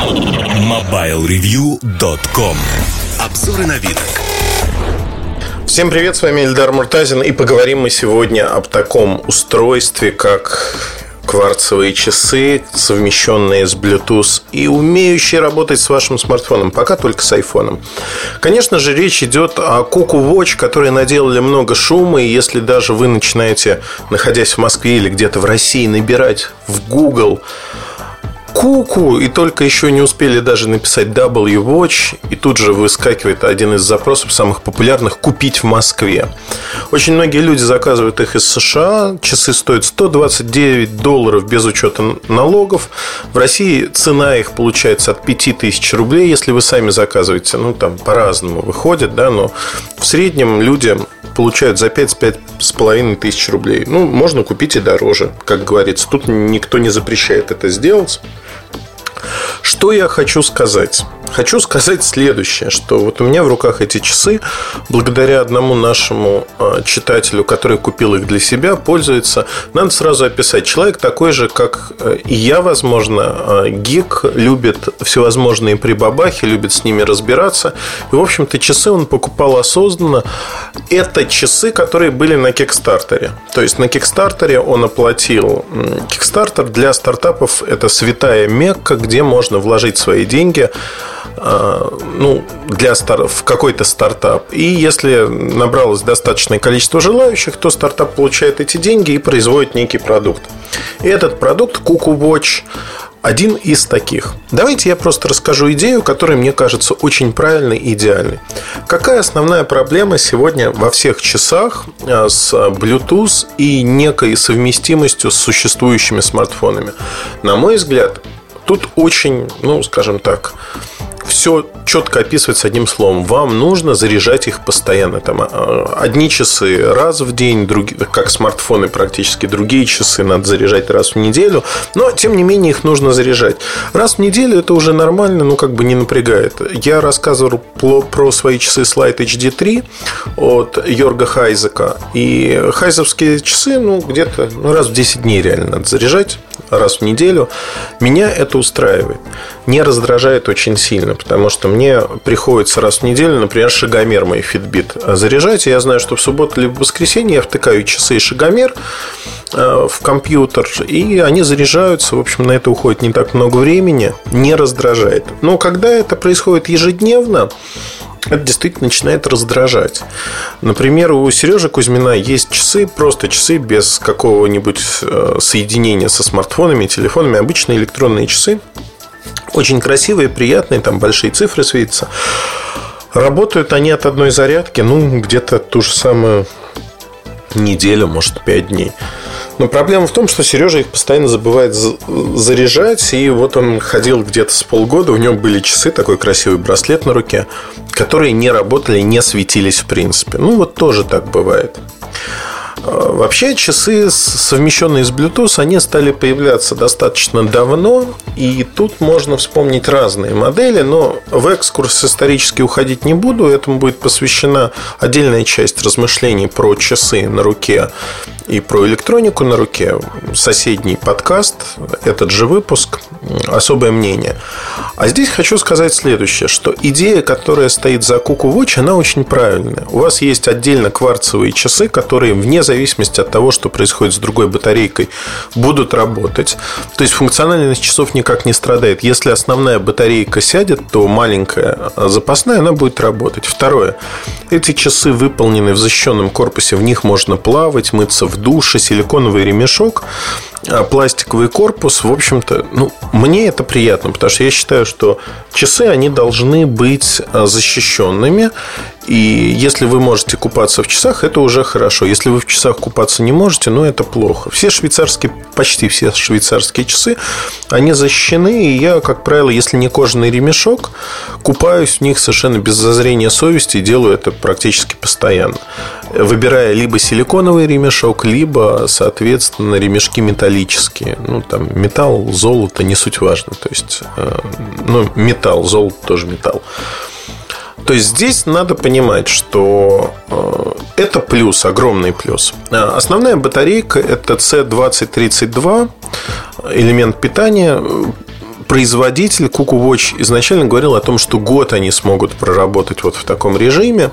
MobileReview.com Обзоры на вид. Всем привет, с вами Эльдар Муртазин И поговорим мы сегодня об таком устройстве, как кварцевые часы, совмещенные с Bluetooth и умеющие работать с вашим смартфоном, пока только с айфоном. Конечно же, речь идет о Cuckoo Watch, которые наделали много шума, и если даже вы начинаете, находясь в Москве или где-то в России, набирать в Google куку, и только еще не успели даже написать W-Watch, и тут же выскакивает один из запросов самых популярных «Купить в Москве». Очень многие люди заказывают их из США, часы стоят 129 долларов без учета налогов. В России цена их получается от 5000 рублей, если вы сами заказываете. Ну, там по-разному выходит, да, но в среднем люди получают за 5-5,5 тысяч рублей. Ну, можно купить и дороже, как говорится. Тут никто не запрещает это сделать. Что я хочу сказать? Хочу сказать следующее, что вот у меня в руках эти часы, благодаря одному нашему а, читателю, который купил их для себя, пользуется. Надо сразу описать. Человек такой же, как э, и я, возможно, а, гик, любит всевозможные прибабахи, любит с ними разбираться. И, в общем-то, часы он покупал осознанно. Это часы, которые были на Кикстартере. То есть на Кикстартере он оплатил Кикстартер для стартапов это святая Мекка, где можно вложить свои деньги ну, для стар... в какой-то стартап. И если набралось достаточное количество желающих, то стартап получает эти деньги и производит некий продукт. И этот продукт Cuckoo Watch один из таких. Давайте я просто расскажу идею, которая мне кажется очень правильной и идеальной. Какая основная проблема сегодня во всех часах а, с Bluetooth и некой совместимостью с существующими смартфонами? На мой взгляд, тут очень, ну, скажем так, все четко описывается одним словом. Вам нужно заряжать их постоянно. Там, а, одни часы раз в день, другие, как смартфоны практически, другие часы надо заряжать раз в неделю. Но, тем не менее, их нужно заряжать. Раз в неделю это уже нормально, ну, как бы не напрягает. Я рассказывал про свои часы Slide HD3 от Йорга Хайзека. И хайзовские часы, ну, где-то ну, раз в 10 дней реально надо заряжать, раз в неделю. Меня это устраивает. Не раздражает очень сильно, потому что мне приходится раз в неделю, например, шагомер мой Fitbit заряжать. И я знаю, что в субботу либо в воскресенье я втыкаю часы и шагомер э, в компьютер, и они заряжаются. В общем, на это уходит не так много времени, не раздражает. Но когда это происходит ежедневно, это действительно начинает раздражать. Например, у Сережи Кузьмина есть часы, просто часы без какого-нибудь э, соединения со смартфонами, телефонами, обычные электронные часы. Очень красивые, приятные, там большие цифры светятся. Работают они от одной зарядки, ну, где-то ту же самую неделю, может, пять дней. Но проблема в том, что Сережа их постоянно забывает заряжать. И вот он ходил где-то с полгода. У него были часы, такой красивый браслет на руке, которые не работали, не светились в принципе. Ну, вот тоже так бывает. А, вообще часы, совмещенные с Bluetooth, они стали появляться достаточно давно, и тут можно вспомнить разные модели, но в экскурс исторически уходить не буду, этому будет посвящена отдельная часть размышлений про часы на руке и про электронику на руке. Соседний подкаст, этот же выпуск, особое мнение. А здесь хочу сказать следующее, что идея, которая стоит за Cuckoo Watch, она очень правильная. У вас есть отдельно кварцевые часы, которые вне зависимости от того, что происходит с другой батарейкой, будут работать. То есть функциональность часов никак не страдает. Если основная батарейка сядет, то маленькая запасная, она будет работать. Второе. Эти часы выполнены в защищенном корпусе, в них можно плавать, мыться в душе, силиконовый ремешок. А пластиковый корпус, в общем-то, ну, мне это приятно, потому что я считаю, что часы, они должны быть а, защищенными, и если вы можете купаться в часах, это уже хорошо. Если вы в часах купаться не можете, ну, это плохо. Все швейцарские, почти все швейцарские часы, они защищены, и я, как правило, если не кожаный ремешок, купаюсь в них совершенно без зазрения совести и делаю это практически постоянно. Выбирая либо силиконовый ремешок, либо, соответственно, ремешки металлические. Ну, там металл, золото, не суть важно. То есть, э, ну, металл, золото тоже металл. То есть здесь надо понимать, что э, это плюс, огромный плюс. Э, основная батарейка это C2032, элемент питания производитель Cuckoo Watch изначально говорил о том, что год они смогут проработать вот в таком режиме,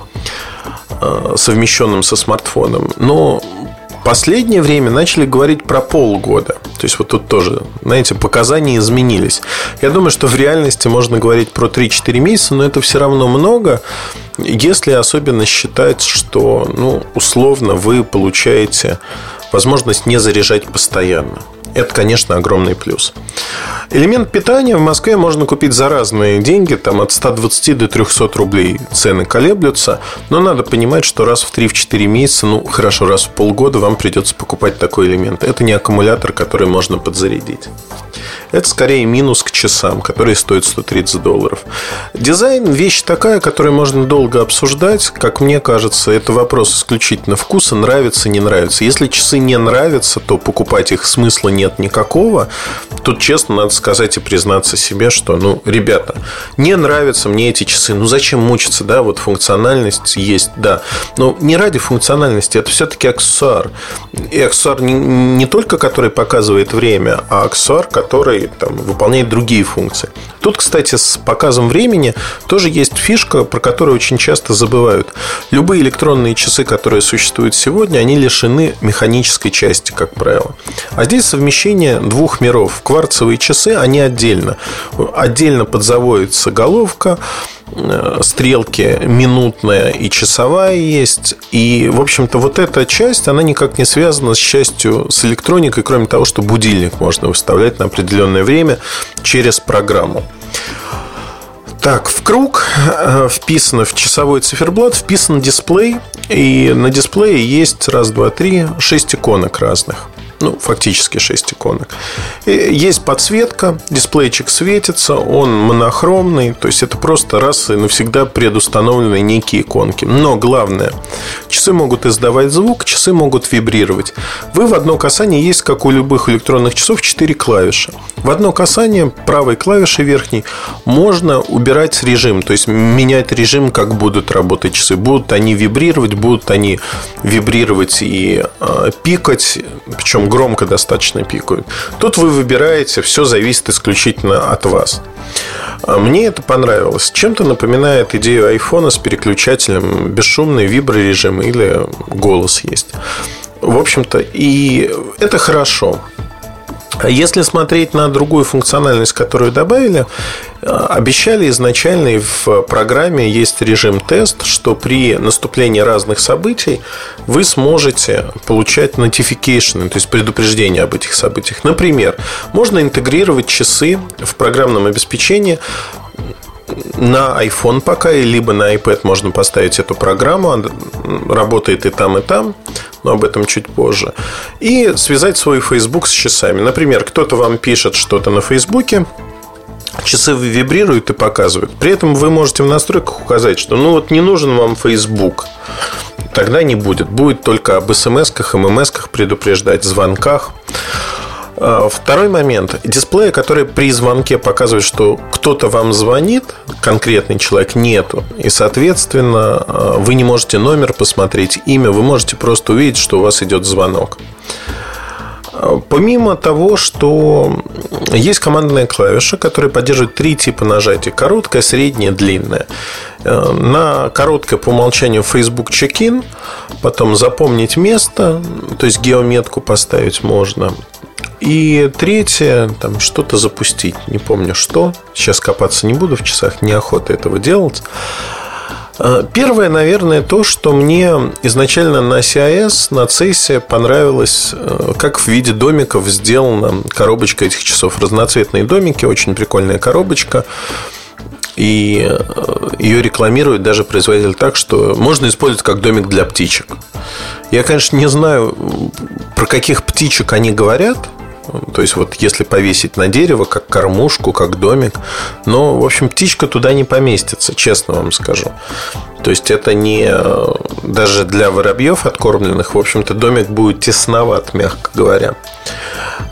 э, совмещенном со смартфоном. Но последнее время начали говорить про полгода. То есть вот тут тоже, знаете, показания изменились. Я думаю, что в реальности можно говорить про 3-4 месяца, но это все равно много, если особенно считать, что, ну, условно, вы получаете возможность не заряжать постоянно. Это, конечно, огромный плюс. Элемент питания в Москве можно купить за разные деньги, там от 120 до 300 рублей цены колеблются, но надо понимать, что раз в 3-4 месяца, ну хорошо, раз в полгода вам придется покупать такой элемент. Это не аккумулятор, который можно подзарядить. Это скорее минус к часам, которые стоят 130 долларов. Дизайн – вещь такая, которую можно долго обсуждать. Как мне кажется, это вопрос исключительно вкуса, нравится, не нравится. Если часы не нравятся, то покупать их смысла нет никакого. Тут честно надо сказать и признаться себе, что, ну, ребята, не нравятся мне эти часы. Ну, зачем мучиться, да? Вот функциональность есть, да. Но не ради функциональности, это все-таки аксессуар. И аксессуар не, не только который показывает время, а аксессуар, который там, выполняет другие функции. Тут, кстати, с показом времени тоже есть фишка, про которую очень часто забывают. Любые электронные часы, которые существуют сегодня, они лишены механической части, как правило. А здесь совмещение двух миров. Кварцевые часы, они отдельно. Отдельно подзаводится головка, Э, стрелки минутная и часовая есть. И, в общем-то, вот эта часть, она никак не связана с частью с электроникой, кроме того, что будильник можно выставлять на определенное время через программу. Так, в круг э, вписано в часовой циферблат, вписан дисплей, и на дисплее есть раз, два, три, шесть иконок разных ну, фактически 6 иконок. И есть подсветка, дисплейчик светится, он монохромный, то есть это просто раз и навсегда предустановленные некие иконки. Но главное, часы могут издавать звук, часы могут вибрировать. Вы в одно касание есть, как у любых электронных часов, 4 клавиши. В одно касание правой клавиши верхней можно убирать режим, то есть менять режим, как будут работать часы. Будут они вибрировать, будут они вибрировать и э, пикать, причем громко достаточно пикают. Тут вы выбираете, все зависит исключительно от вас. А мне это понравилось. Чем-то напоминает идею айфона с переключателем бесшумный виброрежим или голос есть. В общем-то, и это хорошо. Если смотреть на другую функциональность, которую добавили, э, обещали изначально в программе есть режим тест, что при наступлении разных событий вы сможете получать notification, то есть предупреждения об этих событиях. Например, можно интегрировать часы в программном обеспечении на iPhone пока, либо на iPad можно поставить эту программу. Работает и там, и там но об этом чуть позже. И связать свой Facebook с часами. Например, кто-то вам пишет что-то на Фейсбуке, часы вибрируют и показывают. При этом вы можете в настройках указать, что ну вот не нужен вам Facebook. Тогда не будет. Будет только об смс-ках, ММС-ках предупреждать, звонках. А, второй момент. Дисплея, который при звонке показывает, что кто-то вам звонит, конкретный человек нету. И, соответственно, а, вы не можете номер посмотреть, имя. Вы можете просто увидеть, что у вас идет звонок. А, помимо того, что есть командная клавиша, которая поддерживает три типа нажатий. Короткая, средняя, длинная. На короткое по умолчанию Facebook check-in, потом запомнить место, то есть геометку поставить можно. И третье, там что-то запустить. Не помню что. Сейчас копаться не буду в часах, неохота этого делать. А, первое, наверное, то, что мне изначально на CIS, на CES понравилось, э, как в виде домиков сделана коробочка этих часов. Разноцветные домики, очень прикольная коробочка. И э, ее рекламирует даже производитель так, что можно использовать как домик для птичек. Я, конечно, не знаю, про каких птичек они говорят, то есть, вот если повесить на дерево, как кормушку, как домик. Но, в общем, птичка туда не поместится, честно вам скажу. То есть, это не даже для воробьев откормленных, в общем-то, домик будет тесноват, мягко говоря.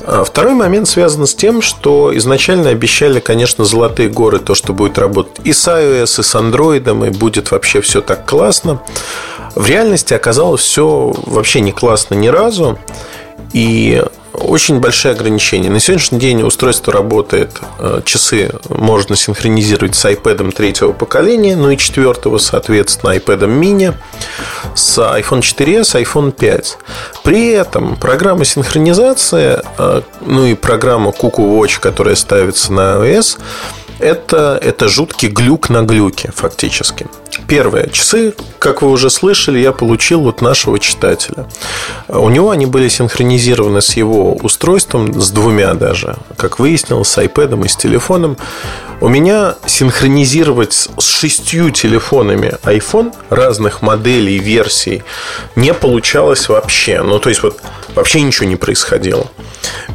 А второй момент связан с тем, что изначально обещали, конечно, золотые горы, то, что будет работать и с iOS, и с Android, и будет вообще все так классно. В реальности оказалось все вообще не классно ни разу. И очень большие ограничения. На сегодняшний день устройство работает, э, часы можно синхронизировать с iPad третьего поколения, ну и четвертого, соответственно, iPad mini, с iPhone 4s, iPhone 5. При этом программа синхронизации, э, ну и программа Cuckoo Watch, которая ставится на iOS, это, это жуткий глюк на глюке, фактически. Первое. Часы, как вы уже слышали, я получил от нашего читателя. У него они были синхронизированы с его устройством, с двумя даже, как выяснилось, с iPad и с телефоном. У меня синхронизировать с шестью телефонами iPhone разных моделей, версий не получалось вообще. Ну, то есть, вот вообще ничего не происходило.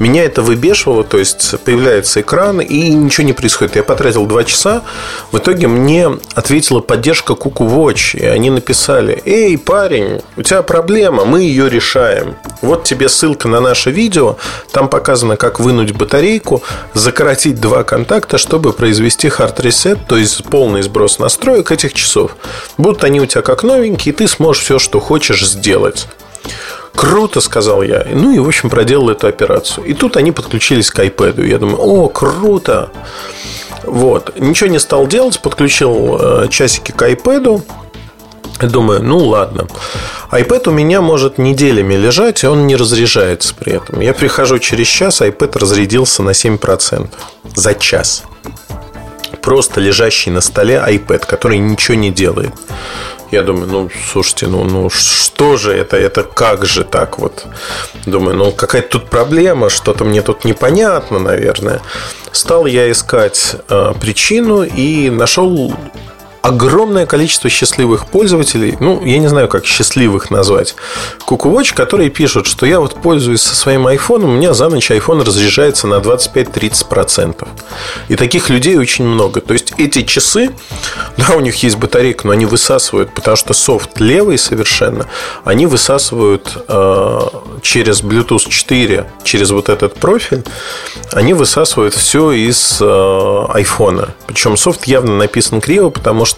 Меня это выбешивало, то есть появляется экран и ничего не происходит. Я потратил два часа. В итоге мне ответила поддержка Cuckoo Watch. И они написали, эй, парень, у тебя проблема, мы ее решаем. Вот тебе ссылка на наше видео. Там показано, как вынуть батарейку, закоротить два контакта, чтобы произвести hard reset, то есть полный сброс настроек этих часов. Будут они у тебя как новенькие, и ты сможешь все, что хочешь сделать. Круто, сказал я. Ну и, в общем, проделал эту операцию. И тут они подключились к iPad. Я думаю, о, круто. Вот. Ничего не стал делать, подключил э, часики к iPad. Думаю, ну ладно. iPad у меня может неделями лежать, и он не разряжается при этом. Я прихожу через час, iPad разрядился на 7% за час. Просто лежащий на столе iPad, который ничего не делает. Я думаю, ну, слушайте, ну, ну что же это, это как же так вот? Думаю, ну, какая-то тут проблема, что-то мне тут непонятно, наверное. Стал я искать э, причину и нашел огромное количество счастливых пользователей, ну, я не знаю, как счастливых назвать, Watch, которые пишут, что я вот пользуюсь со своим айфоном, у меня за ночь iPhone разряжается на 25-30%. И таких людей очень много. То есть эти часы, да, у них есть батарейка, но они высасывают, потому что софт левый совершенно, они высасывают э, через Bluetooth 4, через вот этот профиль, они высасывают все из э, айфона. Причем софт явно написан криво, потому что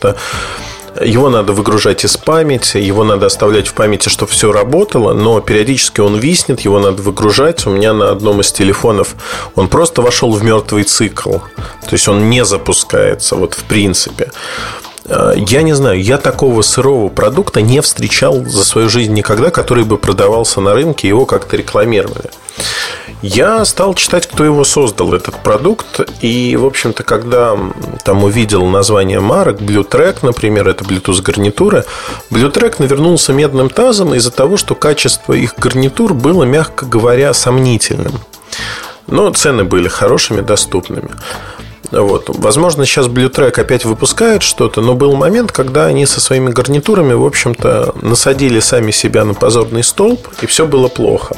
его надо выгружать из памяти, его надо оставлять в памяти, чтобы все работало, но периодически он виснет, его надо выгружать. У меня на одном из телефонов он просто вошел в мертвый цикл. То есть он не запускается, вот в принципе. Э, я не знаю, я такого сырого продукта не встречал за свою жизнь никогда, который бы продавался на рынке, его как-то рекламировали. Я стал читать, кто его создал, этот продукт. И, в общем-то, когда там увидел название марок, Blue Track, например, это Bluetooth гарнитура, Blue Track навернулся медным тазом из-за того, что качество их гарнитур было, мягко говоря, сомнительным. Но цены были хорошими, доступными. Вот. Возможно, сейчас Blue Track опять выпускает что-то, но был момент, когда они со своими гарнитурами, в общем-то, насадили сами себя на позорный столб, и все было плохо.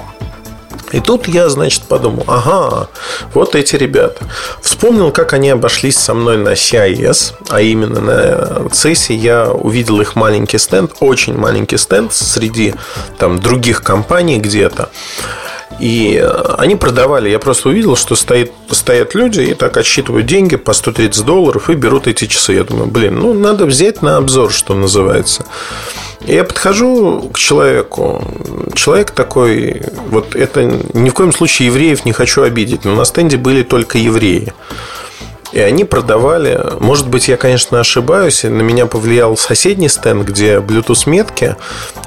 И тут я, значит, подумал, ага, вот эти ребята. Вспомнил, как они обошлись со мной на CIS, а именно на CES я увидел их маленький стенд, очень маленький стенд среди там других компаний где-то. И они продавали, я просто увидел, что стоит, стоят люди и так отсчитывают деньги по 130 долларов и берут эти часы. Я думаю, блин, ну надо взять на обзор, что называется. Я подхожу к человеку. Человек такой, вот это ни в коем случае евреев не хочу обидеть, но на стенде были только евреи. И они продавали, может быть, я, конечно, ошибаюсь, на меня повлиял соседний стенд, где Bluetooth метки,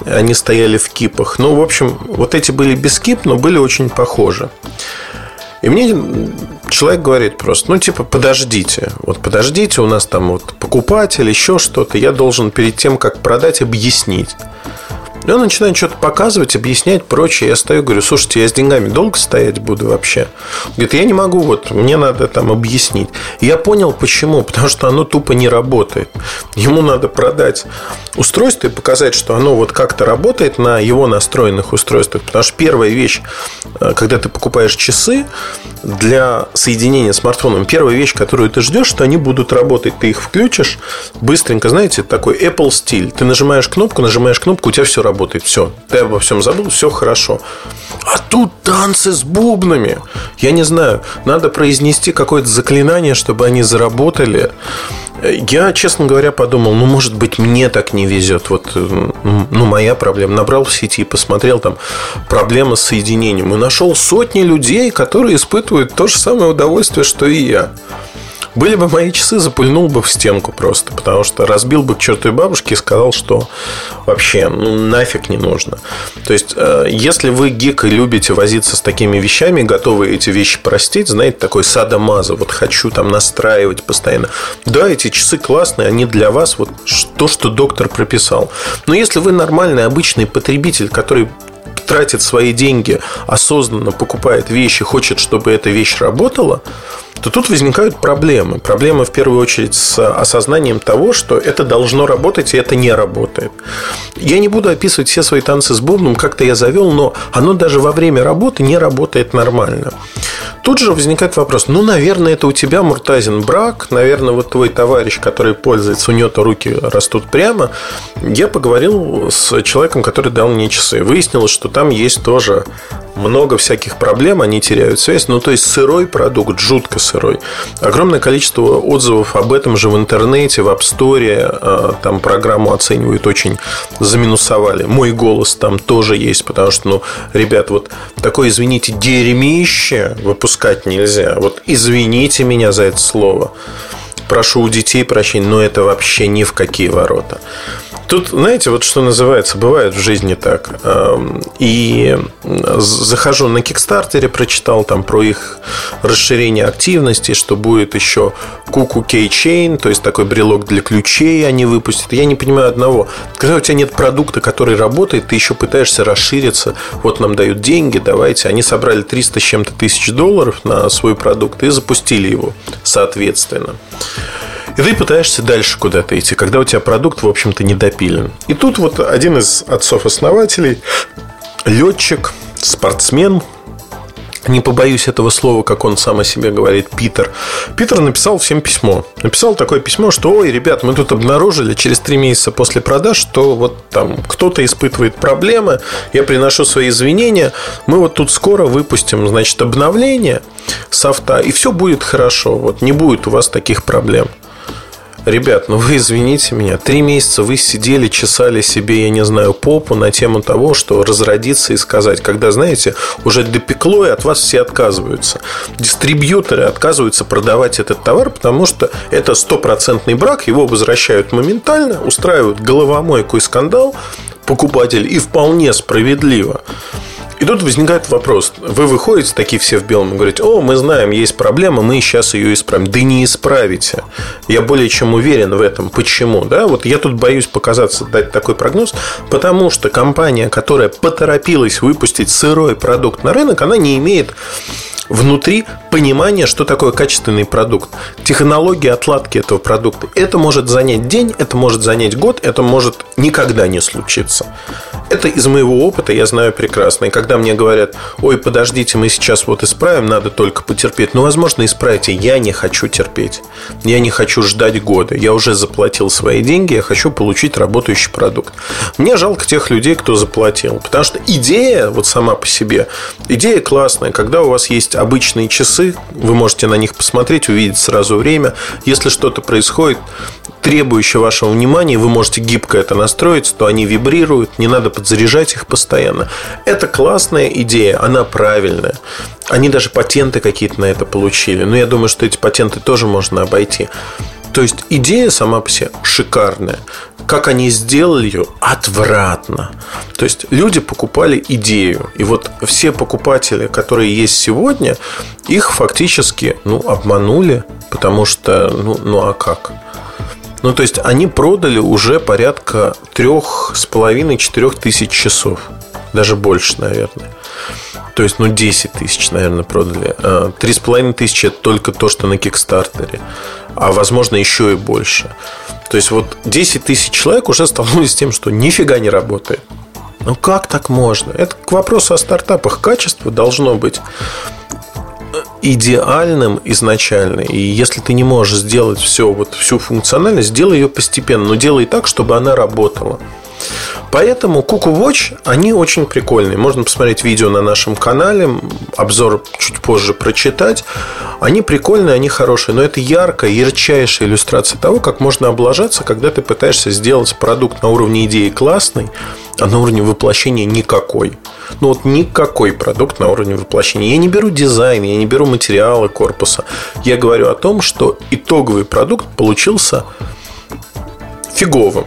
они стояли в кипах. Ну, в общем, вот эти были без кип, но были очень похожи. И мне человек говорит просто, ну, типа, подождите. Вот подождите, у нас там вот покупатель, еще что-то. Я должен перед тем, как продать, объяснить. И он начинает что-то показывать, объяснять, прочее. Я стою, говорю, слушайте, я с деньгами долго стоять буду вообще? Говорит, я не могу, вот мне надо там объяснить. И я понял, почему. Потому что оно тупо не работает. Ему надо продать устройство и показать, что оно вот как-то работает на его настроенных устройствах. Потому что первая вещь, э, когда ты покупаешь часы для соединения с смартфоном, первая вещь, которую ты ждешь, что они будут работать. Ты их включишь быстренько, знаете, такой Apple стиль. Ты нажимаешь кнопку, нажимаешь кнопку, у тебя все работает. Все. Ты обо всем забыл, все хорошо. А тут танцы с бубнами. Я не знаю, надо произнести какое-то заклинание, чтобы они заработали. Я, честно говоря, подумал, ну, может быть, мне так не везет. Вот, ну, моя проблема. Набрал в сети, посмотрел там проблема с соединением. И нашел сотни людей, которые испытывают то же самое удовольствие, что и я. Были бы мои часы, запульнул бы в стенку просто, потому что разбил бы к чертовой бабушке и сказал, что вообще ну, нафиг не нужно. То есть, э, если вы гик и любите возиться с такими вещами, готовы эти вещи простить, знаете, такой садомаза, вот хочу там настраивать постоянно. Да, эти часы классные, они для вас вот то, что доктор прописал. Но если вы нормальный, обычный потребитель, который тратит свои деньги, осознанно покупает вещи, хочет, чтобы эта вещь работала, то тут возникают проблемы. Проблемы в первую очередь с осознанием того, что это должно работать, и это не работает. Я не буду описывать все свои танцы с бубном, как-то я завел, но оно даже во время работы не работает нормально. Тут же возникает вопрос, ну, наверное, это у тебя, Муртазин, брак, наверное, вот твой товарищ, который пользуется, у него-то руки растут прямо. Я поговорил с человеком, который дал мне часы. Выяснилось, что там есть тоже много всяких проблем, они теряют связь. Ну, то есть сырой продукт, жутко сырой. Огромное количество отзывов об этом же в интернете, в App Store. А, там программу оценивают очень заминусовали. Мой голос там тоже есть, потому что, ну, ребят, вот такое, извините, дерьмище выпускать нельзя. Вот извините меня за это слово. Прошу у детей прощения, но это вообще ни в какие ворота. Тут, знаете, вот что называется, бывает в жизни так. Эм, и захожу на Кикстартере, прочитал там про их расширение активности, что будет еще Куку Кейчейн, то есть такой брелок для ключей они выпустят. Я не понимаю одного. Когда у тебя нет продукта, который работает, ты еще пытаешься расшириться. Вот нам дают деньги, давайте. Они собрали 300 с чем-то тысяч долларов на свой продукт и запустили его, соответственно. И ты пытаешься дальше куда-то идти, когда у тебя продукт, в общем-то, не допилен. И тут вот один из отцов-основателей, летчик, спортсмен, не побоюсь этого слова, как он сам о себе говорит, Питер. Питер написал всем письмо. Написал такое письмо, что, ой, ребят, мы тут обнаружили через три месяца после продаж, что вот там кто-то испытывает проблемы, я приношу свои извинения, мы вот тут скоро выпустим, значит, обновление софта, и все будет хорошо, вот не будет у вас таких проблем. Ребят, ну вы извините меня, три месяца вы сидели, чесали себе, я не знаю, попу на тему того, что разродиться и сказать, когда, знаете, уже допекло и от вас все отказываются. Дистрибьюторы отказываются продавать этот товар, потому что это стопроцентный брак, его возвращают моментально, устраивают головомойку и скандал, покупатель, и вполне справедливо. И тут возникает вопрос. Вы выходите такие все в белом и говорите, о, мы знаем, есть проблема, мы сейчас ее исправим. Да не исправите. Я более чем уверен в этом. Почему? Да, вот я тут боюсь показаться, дать такой прогноз, потому что компания, которая поторопилась выпустить сырой продукт на рынок, она не имеет внутри понимание, что такое качественный продукт, технология отладки этого продукта. Это может занять день, это может занять год, это может никогда не случиться. Это из моего опыта я знаю прекрасно. И когда мне говорят, ой, подождите, мы сейчас вот исправим, надо только потерпеть. Ну, возможно, исправите. Я не хочу терпеть. Я не хочу ждать года. Я уже заплатил свои деньги, я хочу получить работающий продукт. Мне жалко тех людей, кто заплатил. Потому что идея вот сама по себе, идея классная. Когда у вас есть обычные часы, вы можете на них посмотреть, увидеть сразу время. Если что-то происходит, требующее вашего внимания, вы можете гибко это настроить, то они вибрируют, не надо подзаряжать их постоянно. Это классная идея, она правильная. Они даже патенты какие-то на это получили. Но я думаю, что эти патенты тоже можно обойти. То есть идея сама по себе шикарная. Как они сделали ее, отвратно. То есть люди покупали идею. И вот все покупатели, которые есть сегодня, их фактически ну, обманули, потому что, ну, ну а как? Ну, то есть они продали уже порядка трех с половиной четырех тысяч часов. Даже больше, наверное. То есть, ну, 10 тысяч, наверное, продали. А, три с половиной тысячи – это только то, что на Кикстартере. А, возможно, еще и больше. То есть, вот 10 тысяч человек уже столкнулись с тем, что нифига не работает. Ну, как так можно? Это к вопросу о стартапах. Качество должно быть идеальным изначально. И если ты не можешь сделать все, вот всю функциональность, сделай ее постепенно, но делай так, чтобы она работала. Поэтому Cuckoo Watch, они очень прикольные. Можно посмотреть видео на нашем канале, обзор чуть позже прочитать. Они прикольные, они хорошие, но это яркая, ярчайшая иллюстрация того, как можно облажаться, когда ты пытаешься сделать продукт на уровне идеи классный, а на уровне воплощения никакой. Ну вот никакой продукт на уровне воплощения. Я не беру дизайн, я не беру материалы корпуса. Я говорю о том, что итоговый продукт получился фиговым.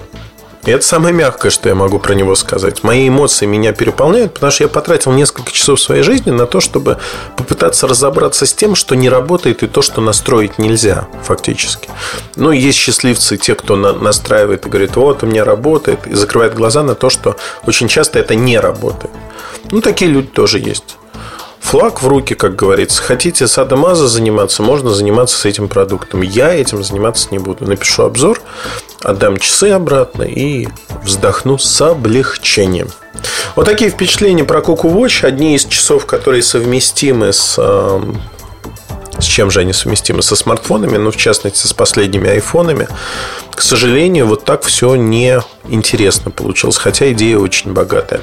Это самое мягкое, что я могу про него сказать. Мои эмоции меня переполняют, потому что я потратил несколько часов своей жизни на то, чтобы попытаться разобраться с тем, что не работает, и то, что настроить нельзя, фактически. Ну, есть счастливцы, те, кто настраивает и говорит, вот, у меня работает, и закрывает глаза на то, что очень часто это не работает. Ну, такие люди тоже есть. Флаг в руки, как говорится. Хотите садомаза заниматься, можно заниматься с этим продуктом. Я этим заниматься не буду. Напишу обзор, отдам часы обратно и вздохну с облегчением. Вот такие впечатления про Cuckoo Watch. Одни из часов, которые совместимы с эм, с чем же они совместимы? Со смартфонами, ну, в частности, с последними айфонами. К сожалению, вот так все не интересно получилось, хотя идея очень богатая.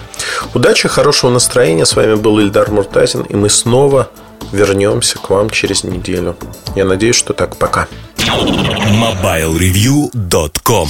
Удачи, хорошего настроения. С вами был Ильдар Муртазин, и мы снова вернемся к вам через неделю. Я надеюсь, что так. Пока. MobileReview.com